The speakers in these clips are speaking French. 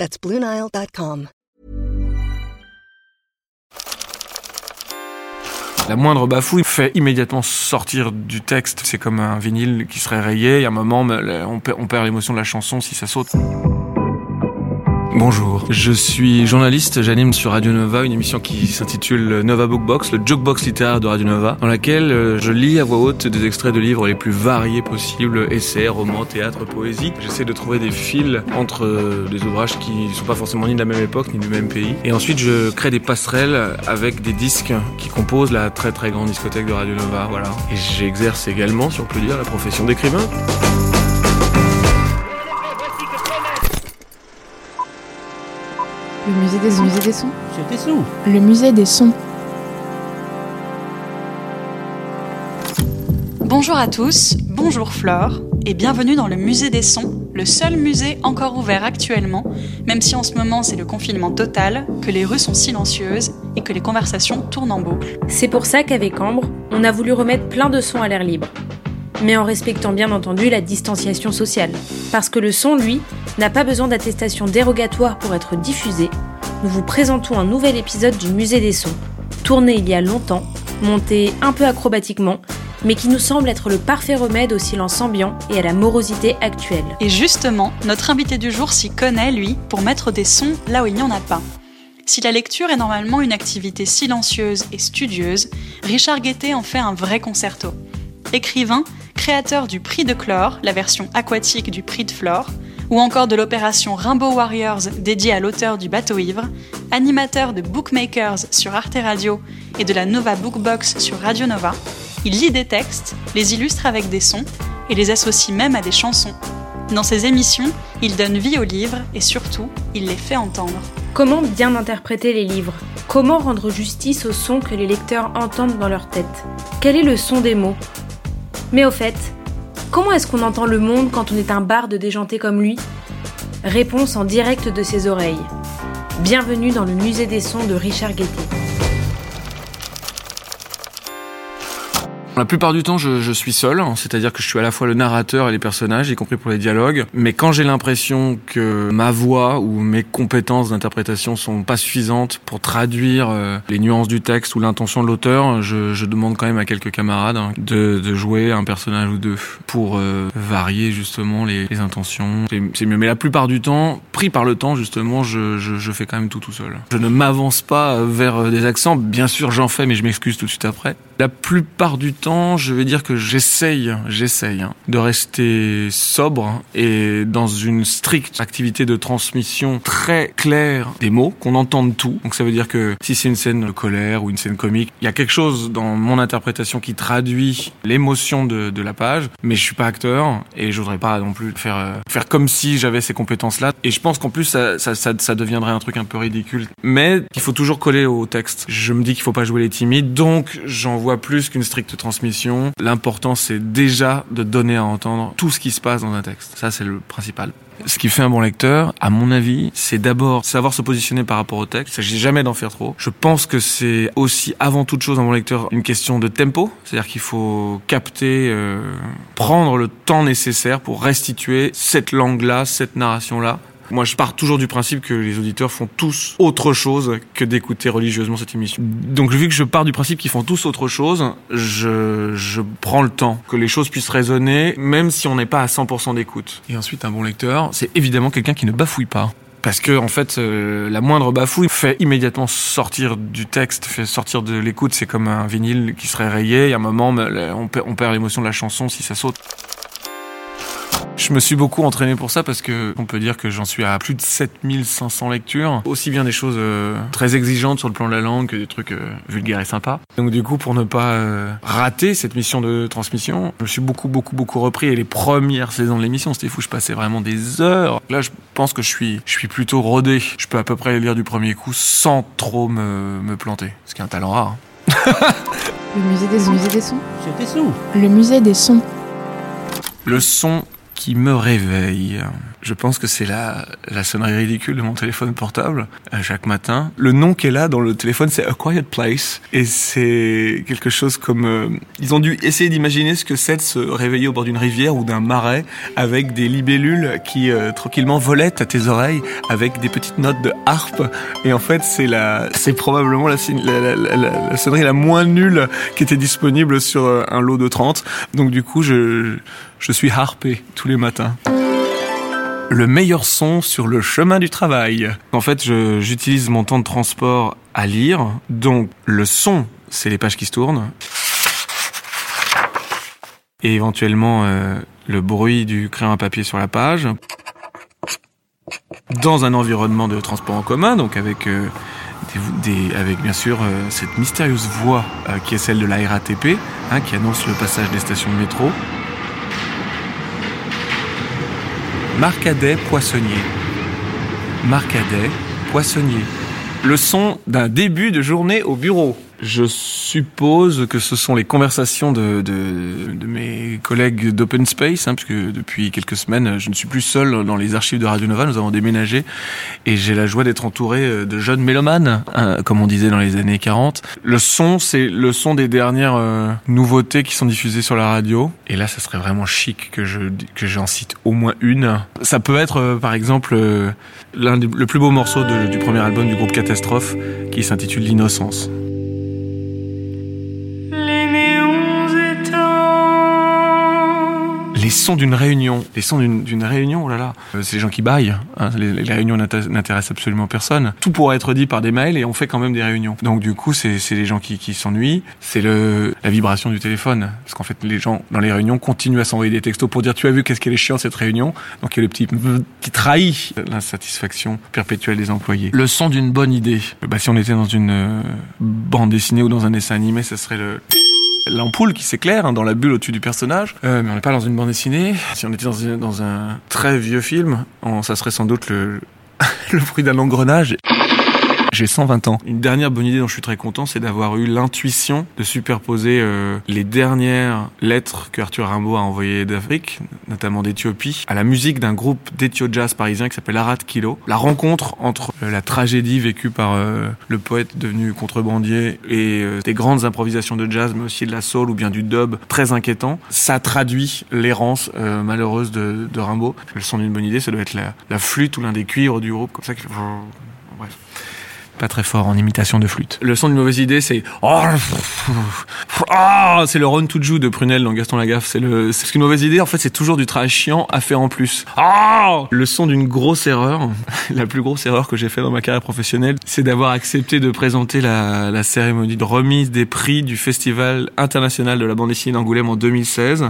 That's BlueNile.com. La moindre bafouille fait immédiatement sortir du texte. C'est comme un vinyle qui serait rayé. Y a un moment, on perd l'émotion de la chanson si ça saute. Bonjour, je suis journaliste, j'anime sur Radio Nova une émission qui s'intitule Nova Bookbox, le jukebox littéraire de Radio Nova, dans laquelle euh, je lis à voix haute des extraits de livres les plus variés possibles, essais, romans, théâtre, poésie. J'essaie de trouver des fils entre euh, des ouvrages qui ne sont pas forcément ni de la même époque ni du même pays. Et ensuite je crée des passerelles avec des disques qui composent la très très grande discothèque de Radio Nova, voilà. Et j'exerce également, si on peut dire, la profession d'écrivain. Le musée des, musée des sons. C'était sous. Le musée des sons. Bonjour à tous, bonjour Flore, et bienvenue dans le musée des sons, le seul musée encore ouvert actuellement, même si en ce moment c'est le confinement total, que les rues sont silencieuses et que les conversations tournent en boucle. C'est pour ça qu'avec Ambre, on a voulu remettre plein de sons à l'air libre mais en respectant bien entendu la distanciation sociale. Parce que le son, lui, n'a pas besoin d'attestation dérogatoire pour être diffusé, nous vous présentons un nouvel épisode du Musée des Sons, tourné il y a longtemps, monté un peu acrobatiquement, mais qui nous semble être le parfait remède au silence ambiant et à la morosité actuelle. Et justement, notre invité du jour s'y connaît, lui, pour mettre des sons là où il n'y en a pas. Si la lecture est normalement une activité silencieuse et studieuse, Richard Guettet en fait un vrai concerto. Écrivain, créateur du Prix de Chlore, la version aquatique du Prix de Flore, ou encore de l'opération Rainbow Warriors dédiée à l'auteur du bateau ivre, animateur de Bookmakers sur Arte Radio et de la Nova Bookbox sur Radio Nova, il lit des textes, les illustre avec des sons et les associe même à des chansons. Dans ses émissions, il donne vie aux livres et surtout, il les fait entendre. Comment bien interpréter les livres? Comment rendre justice aux sons que les lecteurs entendent dans leur tête? Quel est le son des mots? Mais au fait, comment est-ce qu'on entend le monde quand on est un barde déjanté comme lui? Réponse en direct de ses oreilles. Bienvenue dans le musée des sons de Richard Guettet. La plupart du temps, je, je suis seul, hein, c'est-à-dire que je suis à la fois le narrateur et les personnages, y compris pour les dialogues. Mais quand j'ai l'impression que ma voix ou mes compétences d'interprétation sont pas suffisantes pour traduire euh, les nuances du texte ou l'intention de l'auteur, je, je, demande quand même à quelques camarades hein, de, de, jouer un personnage ou deux pour euh, varier justement les, les intentions. C'est mieux. Mais la plupart du temps, pris par le temps justement, je, je, je fais quand même tout tout seul. Je ne m'avance pas vers des accents. Bien sûr, j'en fais, mais je m'excuse tout de suite après. La plupart du temps, je vais dire que j'essaye, j'essaye hein, de rester sobre et dans une stricte activité de transmission très claire des mots, qu'on entende tout. Donc ça veut dire que si c'est une scène de colère ou une scène comique, il y a quelque chose dans mon interprétation qui traduit l'émotion de, la page, mais je suis pas acteur et je voudrais pas non plus faire euh, faire comme si j'avais ces compétences-là. Et je pense qu'en plus ça, ça, ça, ça, deviendrait un truc un peu ridicule. Mais il faut toujours coller au texte. Je me dis qu'il faut pas jouer les timides, donc j'envoie plus qu'une stricte transmission. L'important, c'est déjà de donner à entendre tout ce qui se passe dans un texte. Ça, c'est le principal. Ce qui fait un bon lecteur, à mon avis, c'est d'abord savoir se positionner par rapport au texte. Il s'agit jamais d'en faire trop. Je pense que c'est aussi, avant toute chose, un bon lecteur, une question de tempo. C'est-à-dire qu'il faut capter, euh, prendre le temps nécessaire pour restituer cette langue-là, cette narration-là moi, je pars toujours du principe que les auditeurs font tous autre chose que d'écouter religieusement cette émission. Donc, vu que je pars du principe qu'ils font tous autre chose, je, je prends le temps que les choses puissent résonner, même si on n'est pas à 100% d'écoute. Et ensuite, un bon lecteur, c'est évidemment quelqu'un qui ne bafouille pas. Parce que en fait, euh, la moindre bafouille fait immédiatement sortir du texte, fait sortir de l'écoute. C'est comme un vinyle qui serait rayé. Il y a un moment, on perd l'émotion de la chanson si ça saute. Je me suis beaucoup entraîné pour ça parce que on peut dire que j'en suis à plus de 7500 lectures, aussi bien des choses euh, très exigeantes sur le plan de la langue que des trucs euh, vulgaires et sympas. Donc du coup, pour ne pas euh, rater cette mission de transmission, je me suis beaucoup, beaucoup, beaucoup repris. Et les premières saisons de l'émission, c'était fou, je passais vraiment des heures. Là, je pense que je suis, je suis plutôt rodé. Je peux à peu près lire du premier coup sans trop me, me planter, ce qui est un talent rare. hein. Le musée des sons. Le musée des sons. C'était sous. Le musée des sons. Le son qui me réveille. Je pense que c'est la, la sonnerie ridicule de mon téléphone portable chaque matin. Le nom est là dans le téléphone, c'est A Quiet Place. Et c'est quelque chose comme... euh, ils ont dû essayer d'imaginer ce que c'est de se réveiller au bord d'une rivière ou d'un marais avec des libellules qui euh, tranquillement volaient à tes oreilles avec des petites notes de harpe. Et en fait, c'est la, c'est probablement la- la- la sonnerie la moins nulle qui était disponible sur euh, un lot de 30. Donc du coup, je, je suis harpé tous les matins le meilleur son sur le chemin du travail. En fait, j'utilise mon temps de transport à lire, donc le son, c'est les pages qui se tournent. Et éventuellement euh, le bruit du crayon à papier sur la page. Dans un environnement de transport en commun, donc avec euh, des, avec bien sûr euh, cette mystérieuse voix qui est celle de la RATP, hein, qui annonce le passage des stations de métro. Marcadet poissonnier. Marcadet poissonnier. Le son d'un début de journée au bureau. Je suppose que ce sont les conversations de, de, de mes collègues d'Open Space, hein, puisque depuis quelques semaines, je ne suis plus seul dans les archives de Radio Nova. Nous avons déménagé et j'ai la joie d'être entouré euh, de jeunes mélomanes, hein, comme on disait dans les années 40. Le son, c'est le son des dernières euh, nouveautés qui sont diffusées sur la radio. Et là, ça serait vraiment chic que je que j'en cite au moins une. Ça peut être, euh, par exemple, euh, l'un le plus beau morceau du premier album du groupe Catastrophe, qui s'intitule L'innocence. Les sons d'une réunion. Les sons d'une réunion, oh là là. Euh, c'est les gens qui baillent. hein. Les, les réunions n'inté- n'intéressent absolument personne. Tout pourrait être dit par des mails et on fait quand même des réunions. Donc du coup, c'est les gens qui, qui s'ennuient. C'est le la vibration du téléphone. Parce qu'en fait, les gens dans les réunions continuent à s'envoyer des textos pour dire tu as vu qu'est-ce qu'elle est chiant cette réunion. Donc il y a le petit qui trahit l'insatisfaction perpétuelle des employés. Le son d'une bonne idée. Bah, si on était dans une euh, bande dessinée ou dans un dessin animé, ça serait le l'ampoule qui s'éclaire hein, dans la bulle au-dessus du personnage. Euh, mais on n'est pas dans une bande dessinée. Si on était dans un, dans un très vieux film, on- ça serait sans doute le, le bruit d'un engrenage. J'ai 120 ans. Une dernière bonne idée dont je suis très content, c'est d'avoir eu l'intuition de superposer euh, les dernières lettres que Arthur Rimbaud a envoyées d'Afrique, notamment d'Éthiopie, à la musique d'un groupe d'éthio jazz parisien qui s'appelle Arat Kilo. La rencontre entre euh, la tragédie vécue par euh, le poète devenu contrebandier et euh, des grandes improvisations de jazz, mais aussi de la soul ou bien du dub très inquiétant, ça traduit l'errance euh, malheureuse de, de Rimbaud. Le son d'une bonne idée, ça doit être la, flûte ou l'un des cuivres du groupe, comme ça. Bref pas très fort en imitation de flûte. Le son d'une mauvaise idée, c'est oh, ah, c'est le Ron Toujou de Prunel dans Gaston Lagaffe. C'est le, c'est qu'une mauvaise idée, en fait, c'est toujours du travail chiant à faire en plus. Ah, le son d'une grosse erreur, la plus grosse erreur que j'ai fait dans ma carrière professionnelle, c'est d'avoir accepté de présenter la, cérémonie de remise des prix du Festival international de la bande dessinée d'Angoulême en 2016,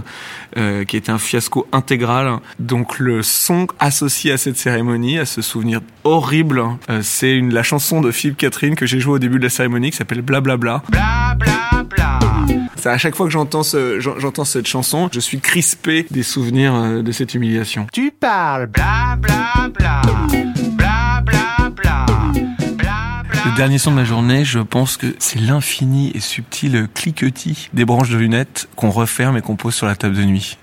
euh, qui était un fiasco intégral. Donc le son associé à cette cérémonie, à ce souvenir horrible, euh, c'est une, la chanson de Philippe Catherine que j'ai jouée au début de la cérémonie qui s'appelle Blablabla. C'est à chaque fois que j'entends ce, j'entends cette chanson, je suis crispé des souvenirs euh, de cette humiliation. Tu parles, bla bla bla, bla bla bla, bla bla. Le dernier son de ma journée, je pense que c'est l'infini et subtil cliquetis des branches de lunettes qu'on referme et qu'on pose sur la table de nuit.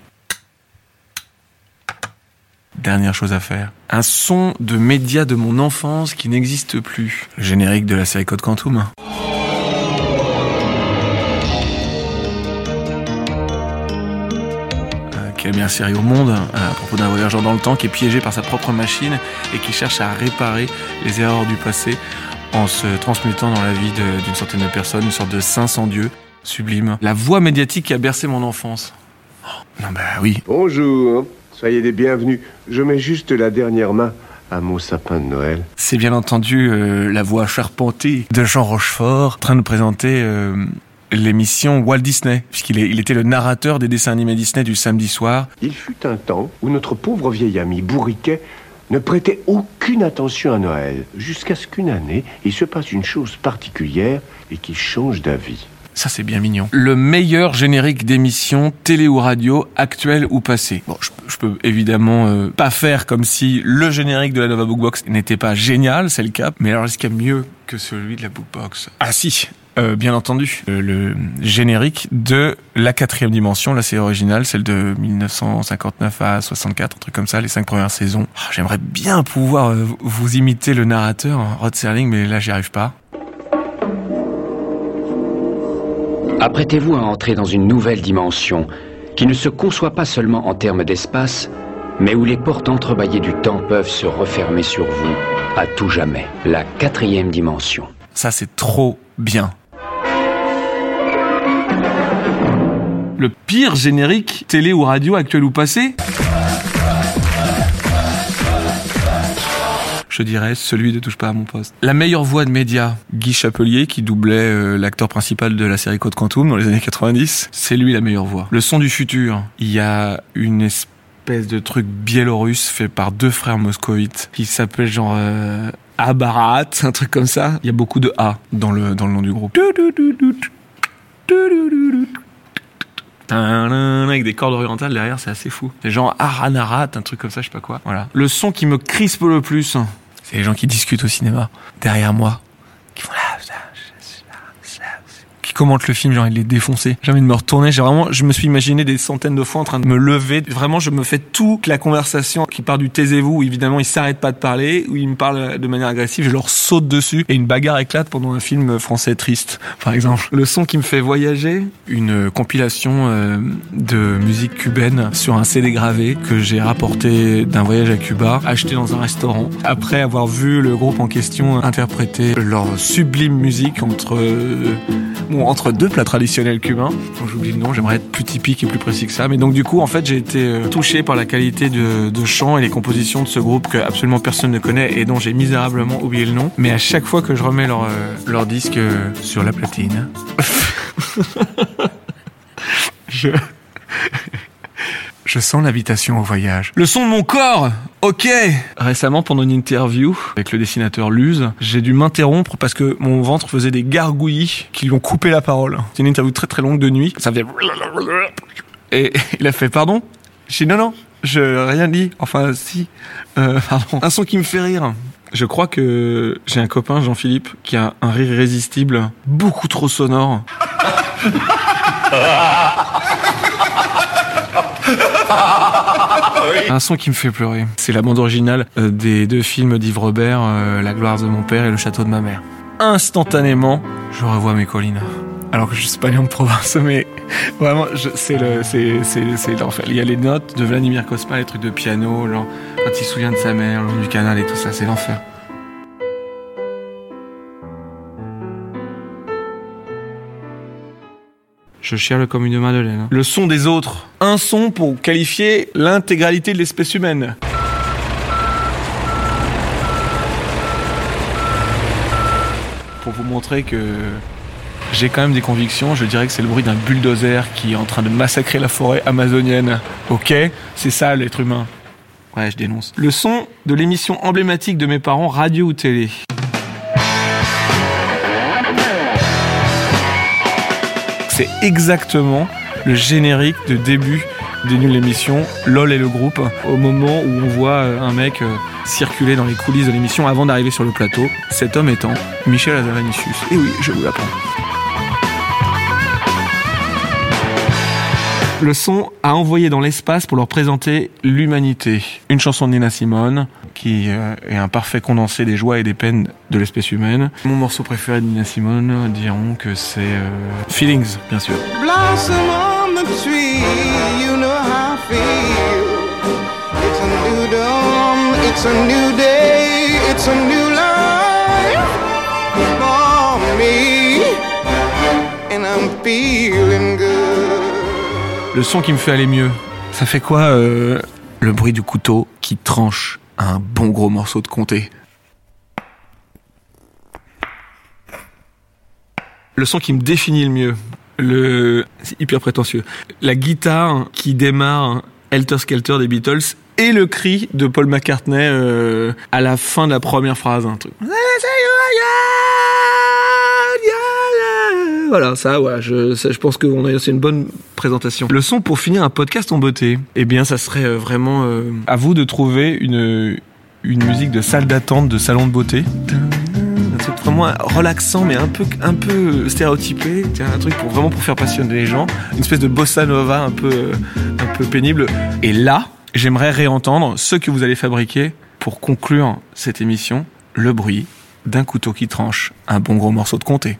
Dernière chose à faire. Un son de média de mon enfance qui n'existe plus. Le générique de la série Code Quantum. Euh, Quelle meilleure série au monde euh, à propos d'un voyageur dans le temps qui est piégé par sa propre machine et qui cherche à réparer les erreurs du passé en se transmutant dans la vie d'une centaine de personnes, une sorte de saint sans Dieu sublime. La voix médiatique qui a bercé mon enfance. Oh, non bah oui, Bonjour, soyez les bienvenus. Je mets juste la dernière main à mon sapin de Noël. c'est bien entendu euh, la voix charpentée de Jean Rochefort en train de présenter euh, l'émission Walt Disney, puisqu'il il était le narrateur des dessins animés Disney du samedi soir. Il fut un temps où notre pauvre vieil ami Bourriquet ne prêtait aucune attention à Noël, jusqu'à ce qu'une année, il se passe une chose particulière et qu'il change d'avis. Ça, c'est bien mignon. Le meilleur générique d'émission télé ou radio, actuelle ou passée. Bon, je, je peux évidemment euh, pas faire comme si le générique de la Nova Bookbox n'était pas génial, c'est le cas. Mais alors, est-ce qu'il y a mieux que celui de la Bookbox? Ah si euh, bien entendu, Euh, le générique de la quatrième dimension, la série originale, celle de 1959 à 64, un truc comme ça, les cinq premières saisons. Ah, J'aimerais bien pouvoir euh, vous imiter le narrateur, hein, Rod Serling, mais là j'y arrive pas. Apprêtez-vous à entrer dans une nouvelle dimension qui ne se conçoit pas seulement en termes d'espace, mais où les portes entrebâillées du temps peuvent se refermer sur vous à tout jamais. La quatrième dimension. Ça, c'est trop bien. Le pire générique, télé ou radio, actuel ou passé Je dirais celui de Touche pas à mon poste. La meilleure voix de média, Guy Chapelier, qui doublait euh, l'acteur principal de la série Code Quantum dans les années 90, c'est lui la meilleure voix. Le son du futur, il y a une espèce de truc biélorusse fait par deux frères moscovites qui s'appelle genre euh, Abarat, un truc comme ça. Il y a beaucoup de A dans le dans le nom du groupe. Avec des cordes orientales derrière, c'est assez fou. C'est genre Aranarat, un truc comme ça, je sais pas quoi. Voilà. Le son qui me crispe le plus, c'est les gens qui discutent au cinéma derrière moi, qui font là, qui commentent le film, j'ai envie de les défoncer. J'ai envie de me retourner. J'ai vraiment, je me suis imaginé des centaines de fois en train de me lever. Vraiment, je me fais toute la conversation qui part du taisez-vous, où évidemment ils s'arrêtent pas de parler, où ils me parlent de manière agressive, je leur saute dessus et une bagarre éclate pendant un film français triste, par exemple. Le son qui me fait voyager, une compilation euh, de musique cubaine sur un CD gravé que j'ai rapporté d'un voyage à Cuba, acheté dans un restaurant, après avoir vu le groupe en question interpréter leur sublime musique entre euh, entre deux plats traditionnels cubains. J'oublie le nom, j'aimerais être plus typique et plus précis que ça. Mais donc du coup, en fait, j'ai été euh, touché par la qualité de, chant et les compositions de ce groupe que absolument personne ne connaît et dont j'ai misérablement oublié le nom. Mais à chaque fois que je remets leur, euh, disque euh, sur la platine, je... Je sens l'invitation au voyage. Le son de mon corps Ok Récemment, pendant une interview avec le dessinateur Luz, j'ai dû m'interrompre parce que mon ventre faisait des gargouillis qui lui ont coupé la parole. C'est une interview très très longue de nuit. Ça faisait... Et il a fait « Pardon ?» J'ai dit « Non, non, je rien dit. Enfin, si. Euh, pardon. Un son qui me fait rire. Je crois que j'ai un copain, Jean-Philippe, qui a un rire irrésistible, beaucoup trop sonore. Un son qui me fait pleurer. C'est la bande originale euh, des deux films d'Yves Robert, euh, La gloire de mon père et Le château de ma mère. Instantanément, je revois mes collines. Alors que je suis pas né en province, mais vraiment, je- c'est le, c'est, c'est, c'est l'enfer. Il y a les notes de Vladimir Kosma, les trucs de piano, genre, quand il se souvient de sa mère, le long du canal et tout ça, c'est l'enfer. Je chiale comme une madeleine. hein. Le son des autres. Un son pour qualifier l'intégralité de l'espèce humaine. Pour vous montrer que j'ai quand même des convictions, je dirais que c'est le bruit d'un bulldozer qui est en train de massacrer la forêt amazonienne. Ok C'est ça l'être humain. Ouais, je dénonce. Le son de l'émission emblématique de mes parents, radio ou télé. C'est exactement le générique de début des nulles l'émission, LOL et le groupe, au moment où on voit euh, un mec euh, circuler dans les coulisses de l'émission avant d'arriver sur le plateau. Cet homme étant Michel Azavanicius. Et oui, je vous l'apprends. Le son a envoyé dans l'espace pour leur présenter l'humanité. Une chanson de Nina Simone, qui euh, est un parfait condensé des joies et des peines de l'espèce humaine. Mon morceau préféré de Nina Simone diront que c'est euh, Feelings, bien sûr. Blossom on the tree, you know how I feel. It's a new dawn, it's a new day, it's a new life for me. And I'm feeling. Le son qui me fait aller mieux, ça fait quoi euh, Le bruit du couteau qui tranche un bon gros morceau de comté? Le son qui me définit le mieux, le c'est hyper prétentieux. La guitare qui démarre Helter Skelter des Beatles et le cri de Paul McCartney euh, à la fin de la première phrase, un truc. Voilà, ça, je, je pense que c'est une bonne présentation. Le son pour finir un podcast en beauté, eh bien, ça serait euh, vraiment euh, à vous de trouver une musique de salle d'attente, de salon de beauté. Un truc vraiment relaxant, mais un peu un peu stéréotypé. Un truc pour vraiment pour faire passionner les gens. Une espèce de bossa nova un peu euh, un peu pénible. Et là, j'aimerais réentendre ce que vous allez fabriquer pour conclure cette émission. Le bruit d'un couteau qui tranche un bon gros morceau de comté.